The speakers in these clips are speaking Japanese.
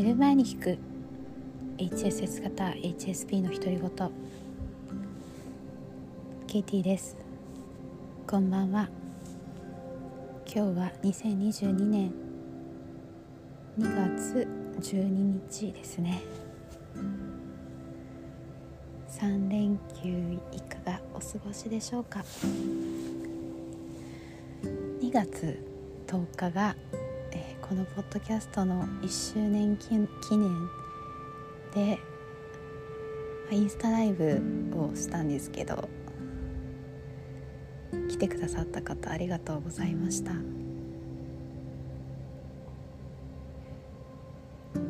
寝る前に聞く。HSS 型 HSP の独り言。ケイティです。こんばんは。今日は2022年2月12日ですね。3連休いかがお過ごしでしょうか？2月10日がこのポッドキャストの1周年記念でインスタライブをしたんですけど来てくださった方ありがとうございました。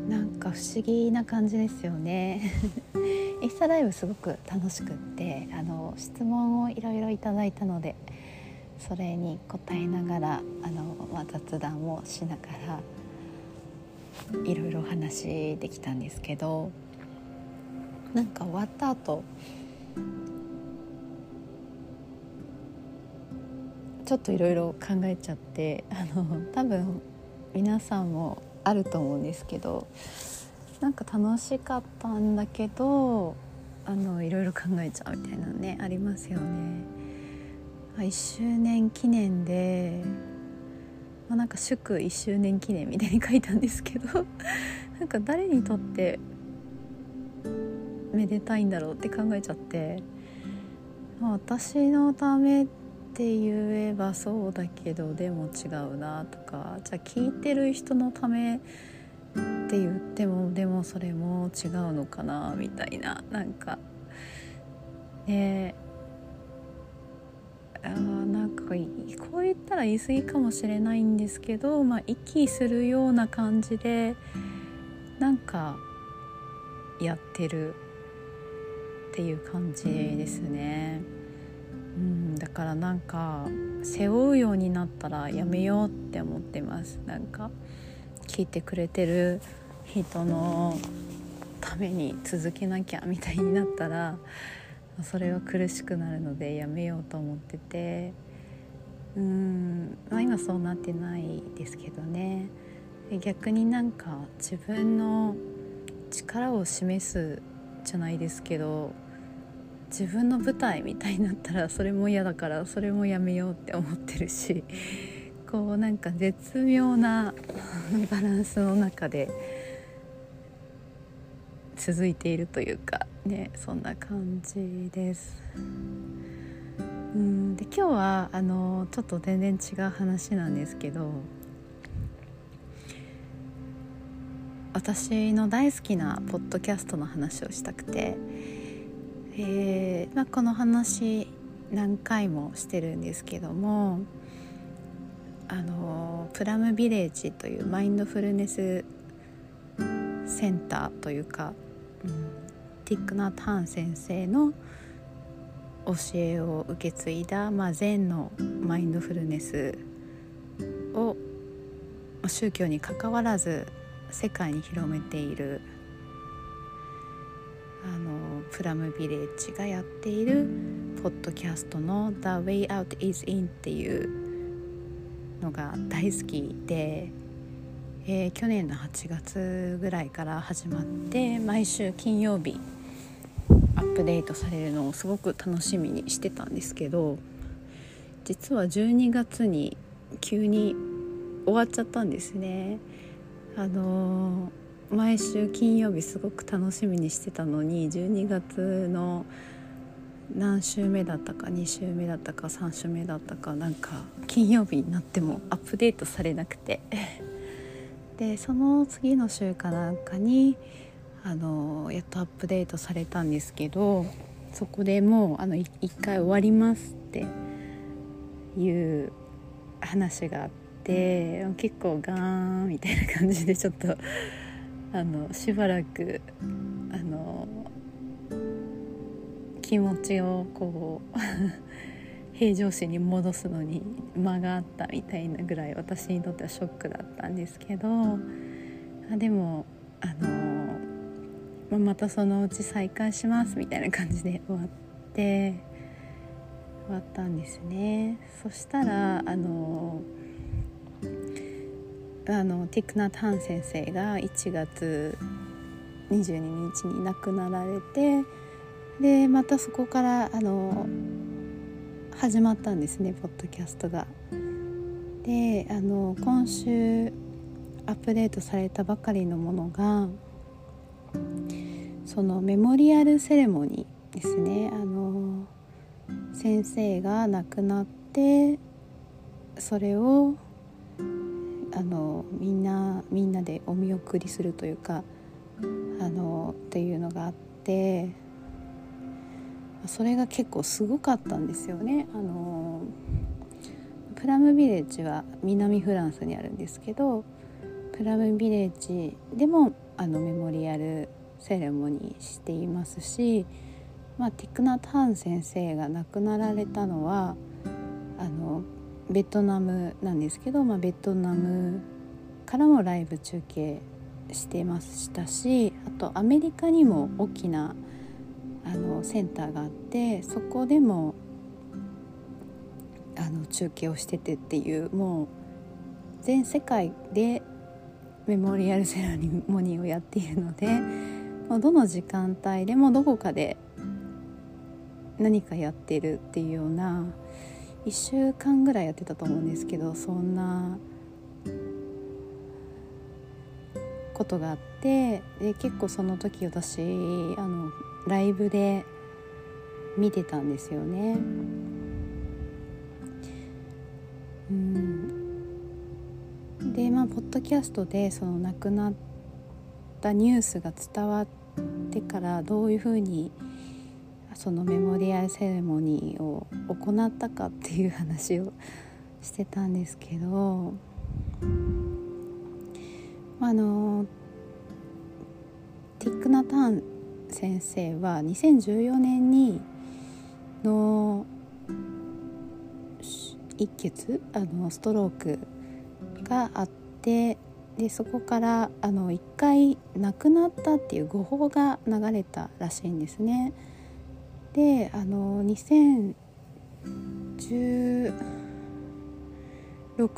なんか不思議な感じですよね。インスタライブすごく楽しくってあの質問をいろいろいただいたのでそれに答えながらあの、まあ、雑談をしながらいろいろお話できたんですけどなんか終わった後ちょっといろいろ考えちゃってあの多分皆さんもあると思うんですけどなんか楽しかったんだけどあのいろいろ考えちゃうみたいなのねありますよね。ま1周年記念で、まあ、なんか祝1周年記念みたいに書いたんですけど なんか誰にとってめでたいんだろうって考えちゃって、まあ、私のためって言えばそうだけどでも違うなとかじゃあ聞いてる人のためって言ってもでもそれも違うのかなみたいななんかねえあなんかこう言ったら言い過ぎかもしれないんですけど、まあ、息するような感じでなんかやってるっていう感じですね。うん、だからなんか背負うようになったらやめようって思ってますなんか聞いてくれてる人のために続けなきゃみたいになったらそれは苦しくなるのでやめようと思ってて。うん、まあ、今そうなってないですけどね。逆になんか自分の力を示すじゃないですけど自分の舞台みたいになったらそれも嫌だからそれもやめようって思ってるしこうなんか絶妙な バランスの中で続いているというか。ねそんな感じです。うんで今日はあのちょっと全然違う話なんですけど私の大好きなポッドキャストの話をしたくて、えーまあ、この話何回もしてるんですけどもあのプラムビレッジというマインドフルネスセンターというか、うん、ティック・ナ・タン先生の教えを受け継いだ、まあ、禅のマインドフルネスを宗教にかかわらず世界に広めているあのプラムビレッジがやっているポッドキャストの「The Way Out is In」っていうのが大好きで、えー、去年の8月ぐらいから始まって毎週金曜日ップデートされるのをすごく楽しみにしてたんですけど実は12月に急に終わっちゃったんですね。あのー、毎週金曜日すごく楽しみにしてたのに12月の何週目だったか2週目だったか3週目だったかなんか金曜日になってもアップデートされなくてでその次の週かなんかにあのやっとアップデートされたんですけどそこでもうあの1回終わりますっていう話があって結構ガーンみたいな感じでちょっとあのしばらくあの気持ちをこう 平常心に戻すのに間があったみたいなぐらい私にとってはショックだったんですけどあでもあのまあ、またそのうち再開しますみたいな感じで終わって終わったんですねそしたらあのあのティクナ・タン先生が1月22日に亡くなられてでまたそこからあの始まったんですねポッドキャストが。であの今週アップデートされたばかりのものがそのメモリアルセレモニーですねあの先生が亡くなってそれをあのみんなみんなでお見送りするというかあのっていうのがあってそれが結構すごかったんですよね。あのプラムビレッジは南フランスにあるんですけどプラムビレッジでもあのメモリアルセレモニーしていますし、まあ、ティクナ・タン先生が亡くなられたのはあのベトナムなんですけど、まあ、ベトナムからもライブ中継してましたしあとアメリカにも大きなあのセンターがあってそこでもあの中継をしててっていうもう全世界でメモリアルセレモニーをやっているのでまあどの時間帯でもどこかで何かやってるっていうような1週間ぐらいやってたと思うんですけどそんなことがあってで結構その時私あのライブで見てたんですよね。うんでまあポッドキャストでその亡くなったニュースが伝わってからどういうふうにそのメモリアルセレモニーを行ったかっていう話をしてたんですけどあのティック・ナターン先生は2014年にの一血あのストロークがあってでそこからあの1回亡くなったっていう誤報が流れたらしいんですね。であの2016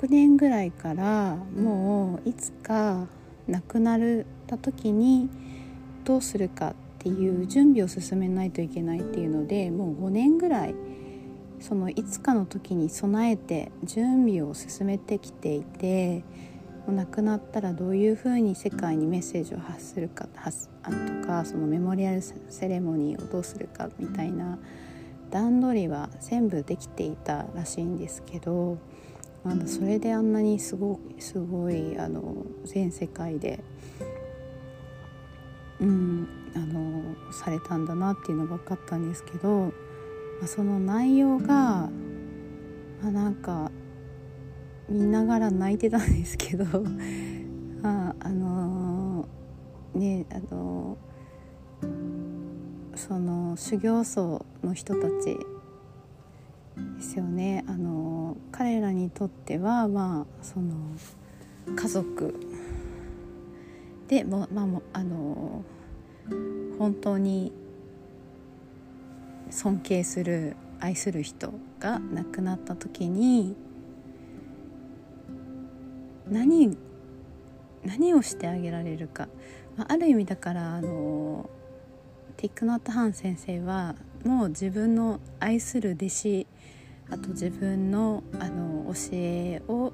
年ぐらいからもういつか亡くなった時にどうするかっていう準備を進めないといけないっていうのでもう5年ぐらいそのいつかの時に備えて準備を進めてきていて亡くなったらどういうふうに世界にメッセージを発するか発とかそのメモリアルセレモニーをどうするかみたいな段取りは全部できていたらしいんですけどあのそれであんなにすごすごいあの全世界で、うん、あのされたんだなっていうのが分かったんですけど、まあ、その内容が、まあ、なんか見ながら泣いてたんですけど ああのー、ねあのー、その修行僧の人たちですよね。あのー、彼らにとってはまあその家族でもまあもあの本当に尊敬する愛する人が亡くなった時に何何をしてあげられるか、まあ、る意味だからあのティック・ノット・ハン先生はもう自分の愛する弟子あと自分のあの教えを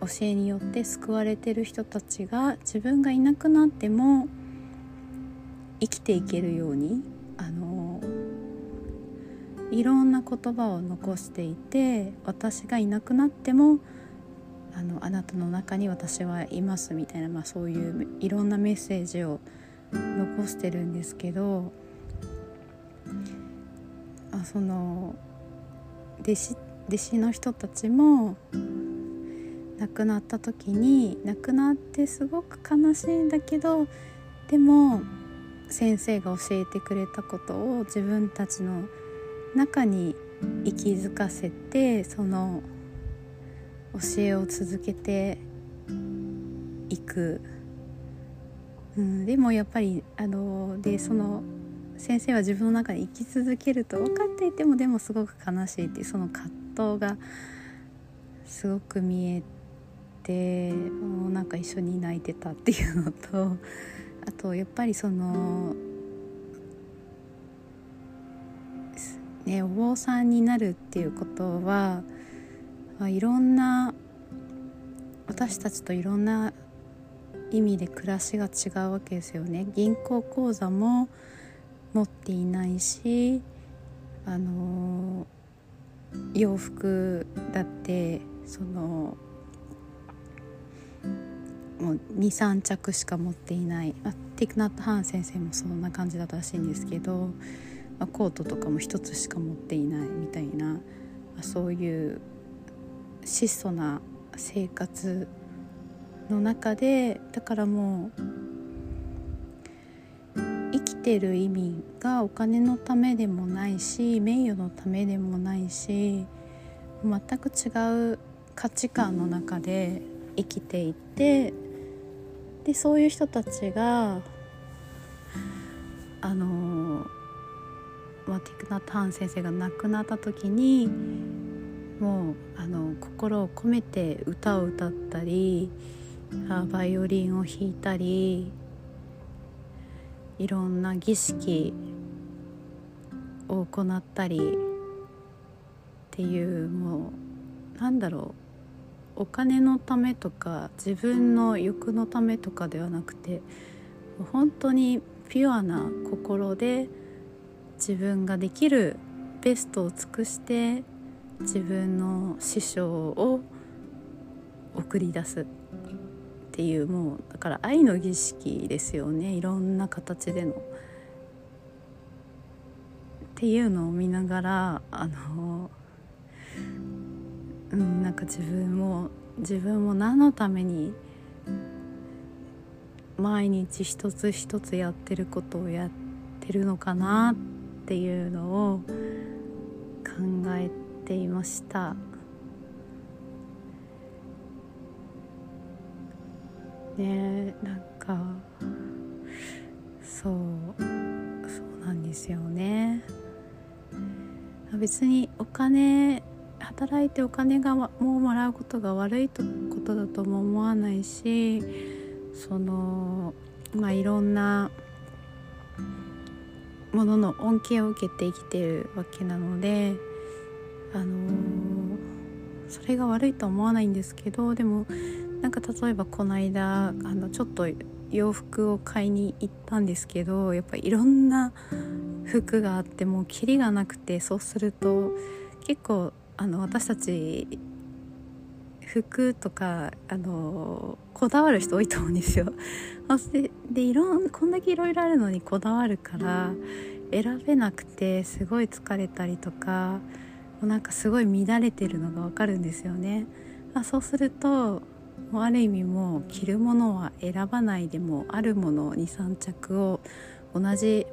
教えによって救われてる人たちが自分がいなくなっても生きていけるようにあのいろんな言葉を残していて私がいなくなってもあのあなたの中に私はいますみたいな、まあ、そういういろんなメッセージを残してるんですけどあその弟子弟子の人たちも亡くなった時に亡くなってすごく悲しいんだけどでも先生が教えてくれたことを自分たちの中に息づかせてその教えを続けていく、うん、でもやっぱりあのでその先生は自分の中で生き続けると分かっていてもでもすごく悲しいっていうその葛藤がすごく見えてもうなんか一緒に泣いてたっていうのと あとやっぱりそのねお坊さんになるっていうことはまいろんな私たちといろんな意味で暮らしが違うわけですよね。銀行口座も持っていないしあの洋服だってそのもう23着しか持っていない、あ、ティクナット・ハン先生もそんな感じだったらしいんですけど、まあ、コートとかも1つしか持っていないみたいな、まあ、そういう質素な生活の中でだからもう生きてる意味がお金のためでもないし名誉のためでもないし全く違う価値観の中で生きていてでそういう人たちがあの、まあ、ティクナ・ターン先生が亡くなった時にもうあの心を込めて歌を歌ったりバイオリンを弾いたりいろんな儀式を行ったりっていうもうなんだろうお金のためとか自分の欲のためとかではなくて本当にピュアな心で自分ができるベストを尽くして自分の師匠を送り出すっていうもうだから愛の儀式ですよねいろんな形での。っていうのを見ながらあのうんなんか自分も自分も何のために毎日一つ一つやってることをやってるのかなっていうのを考えていました。ねなんかそうそうなんですよね別にお金働いてお金がもうもらうことが悪いことだとも思わないしそのまあいろんなものの恩恵を受けて生きてるわけなのであのそれが悪いとは思わないんですけどでもなんか例えばこの間あのちょっと洋服を買いに行ったんですけどやっぱいろんな服があってもうキリがなくてそうすると結構あの私たち服とかあのこだわる人多いと思うんですよ。ででいろんこんだけいろいろあるのにこだわるから選べなくてすごい疲れたりとかなんかすごい乱れてるのがわかるんですよね。あそうするともうある意味もう着るものは選ばないでもあるもの23着を同じ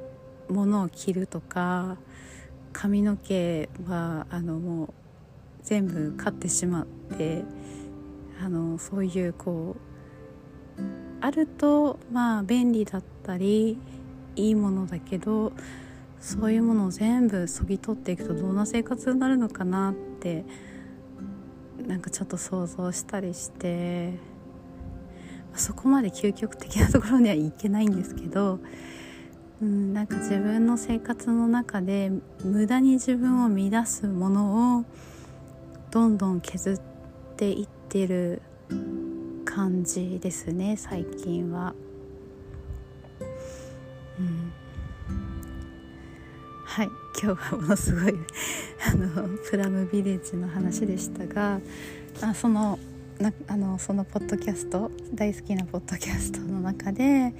ものを着るとか髪の毛はあのもう全部買ってしまってあのそういうこうあるとまあ便利だったりいいものだけどそういうものを全部そぎ取っていくとどんな生活になるのかなってなんかちょっと想像したりしてそこまで究極的なところにはいけないんですけど、うん、なんか自分の生活の中で無駄に自分を乱すものをどんどん削っていってる感じですね最近は。今日はものすごいあのプラムビレッジの話でしたがあそのなあのそのポッドキャスト大好きなポッドキャストの中で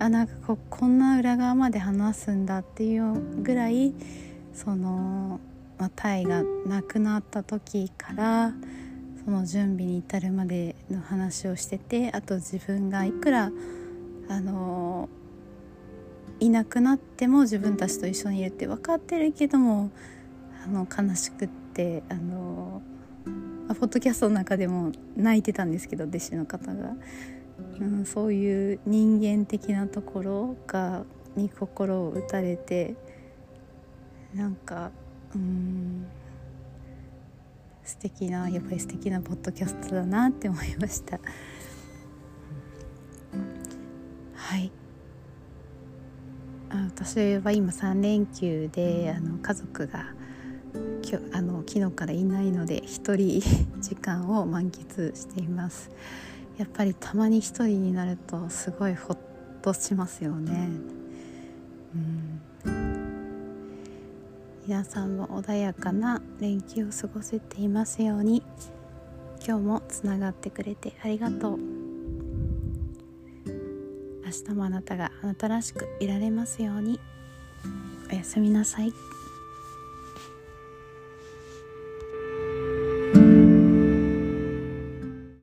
あなんかここんな裏側まで話すんだっていうぐらいその、まあ、タイが亡くなった時からその準備に至るまでの話をしててあと自分がいくらあのいなくなっても自分たちと一緒にいるって分かってるけどもあの悲しくってあのポッドキャストの中でも泣いてたんですけど弟子の方が、うん、そういう人間的なところがに心を打たれてなんかうん素敵なやっぱり素敵なポッドキャストだなって思いました。はい。私は今3連休であの家族がきょあの昨日からいないので一人 時間を満喫しています。やっぱりたまに一人になるとすごいほっとしますよね。うん。皆さんも穏やかな連休を過ごせていますように今日もつながってくれてありがとう明日もあなたがあなたらしくいられますようにおやすみなさい。